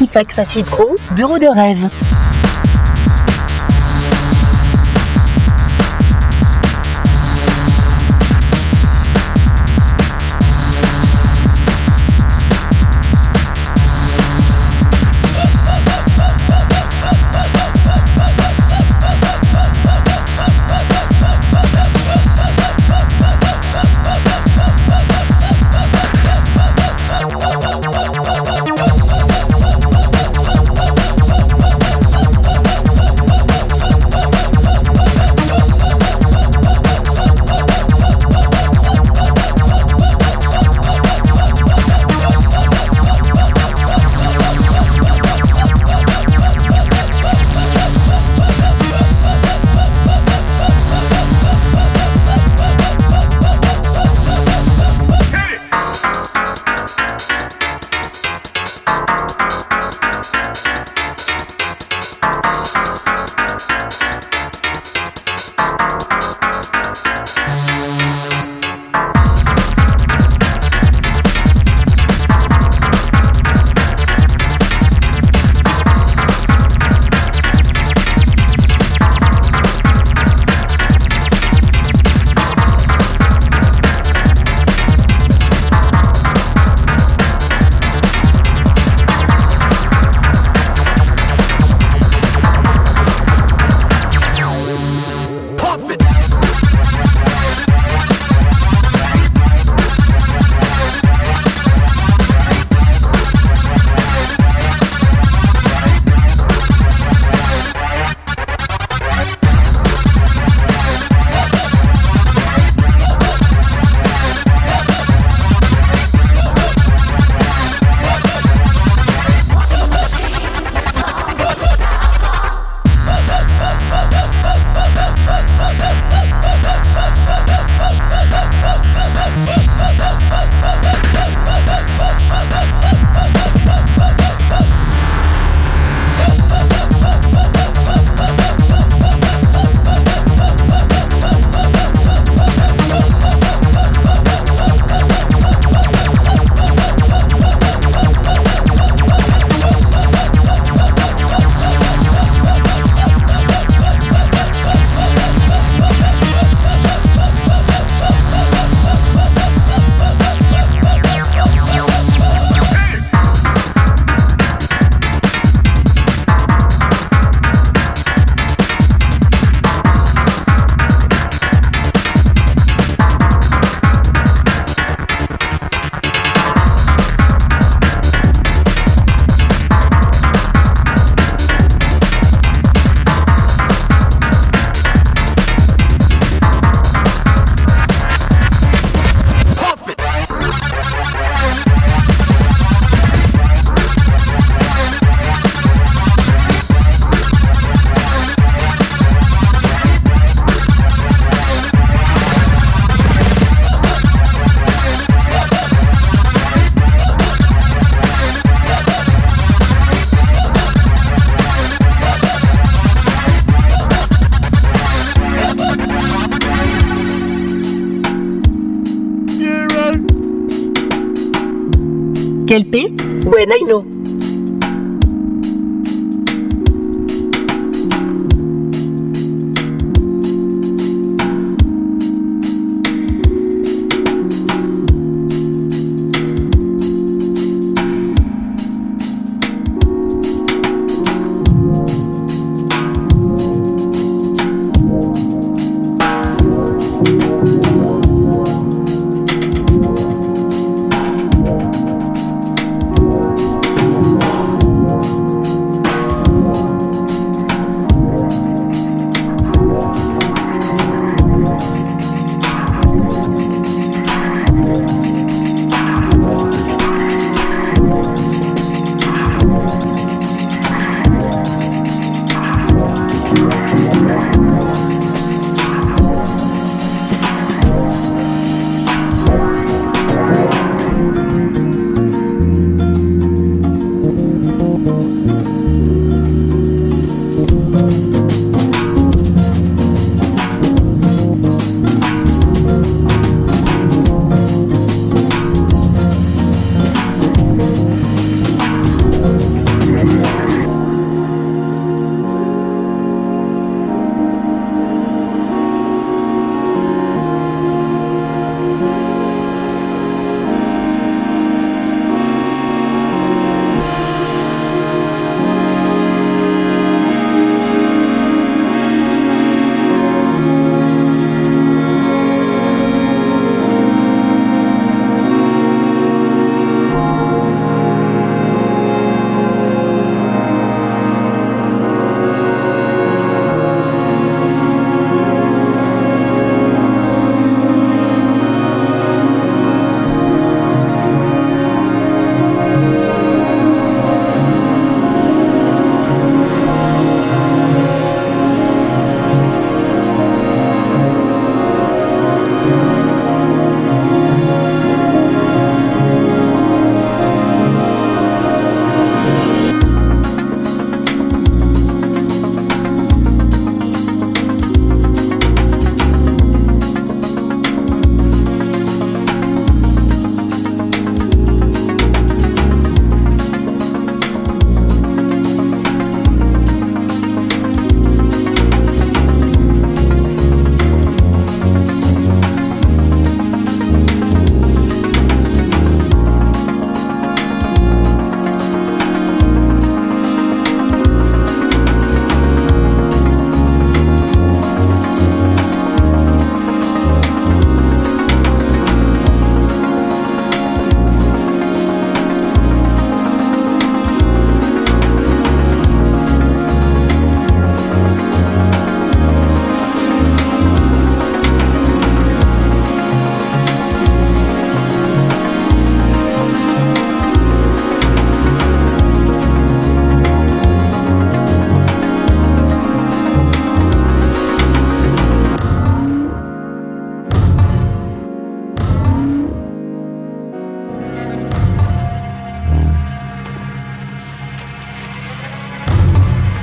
Derive. Sifax Acid Pro, bureau de rêve. El té, buena y no.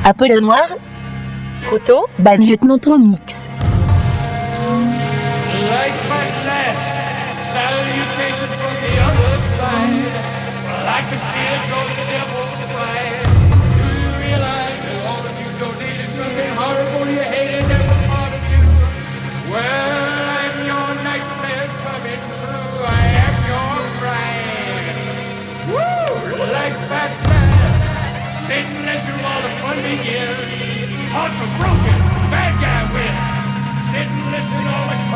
Apollo Noir. Couteau. Ban Lieutenant en mix. economic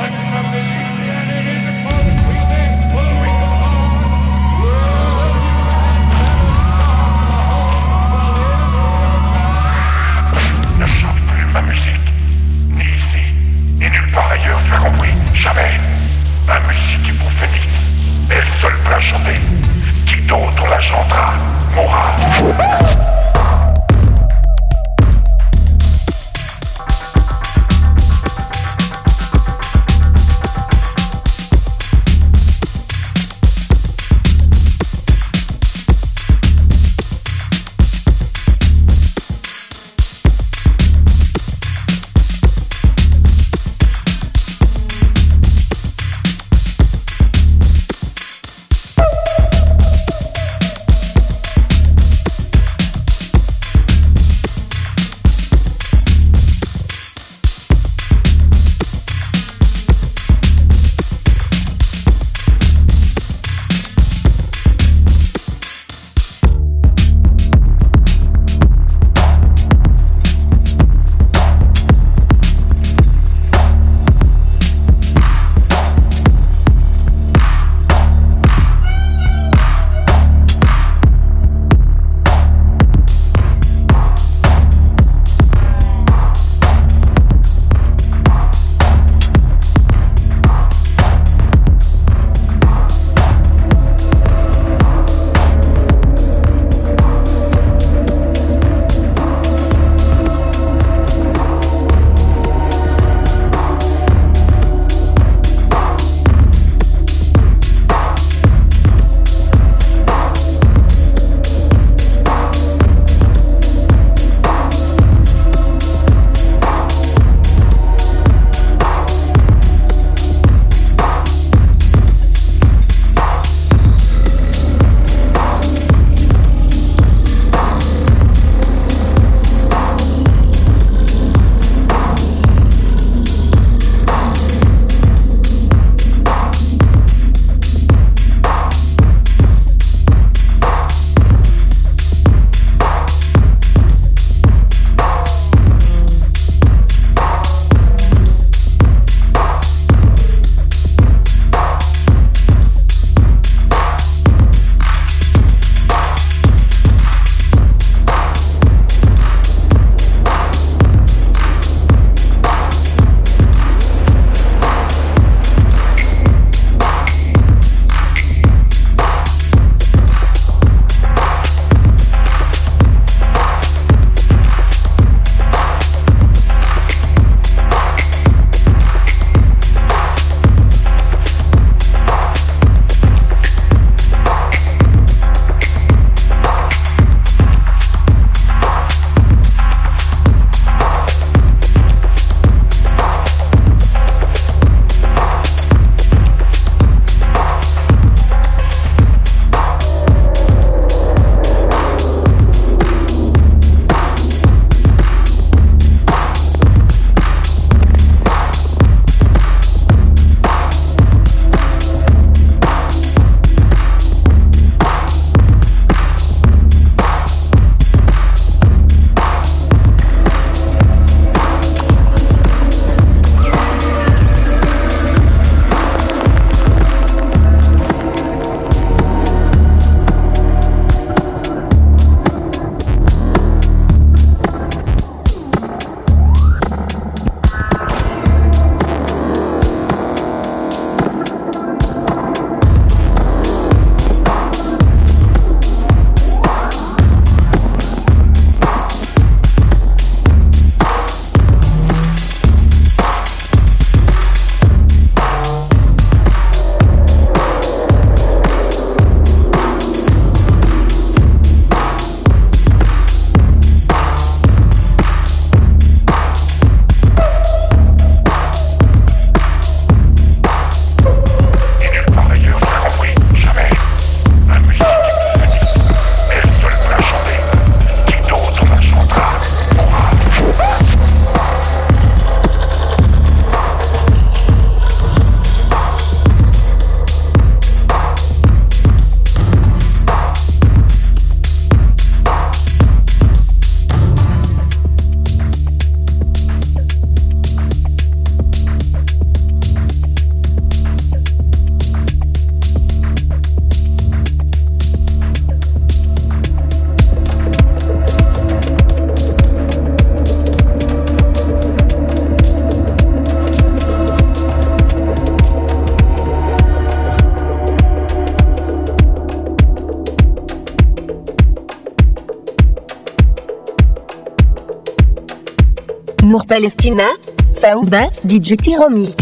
Nour Palestina, Faouda, DJ T-Remix.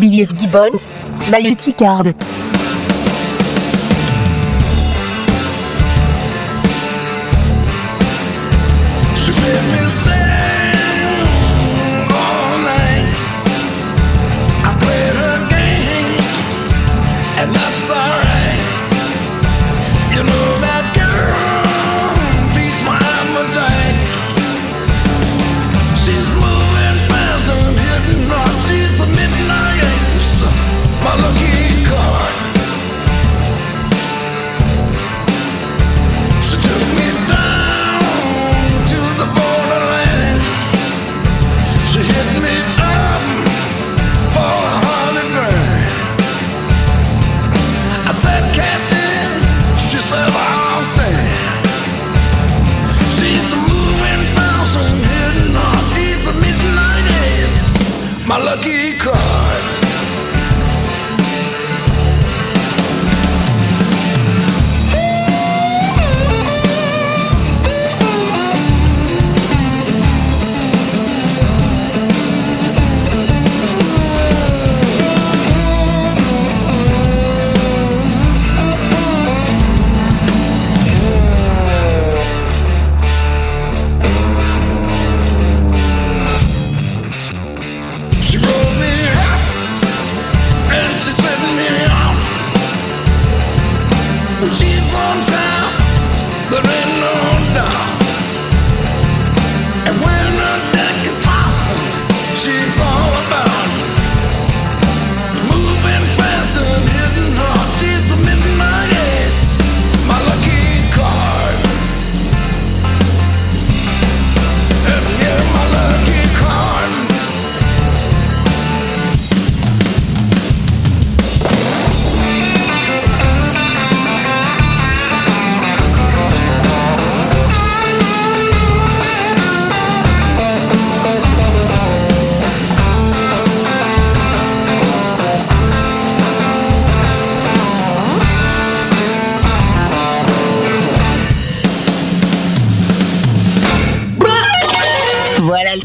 Billy Gibbons, Mayu Card.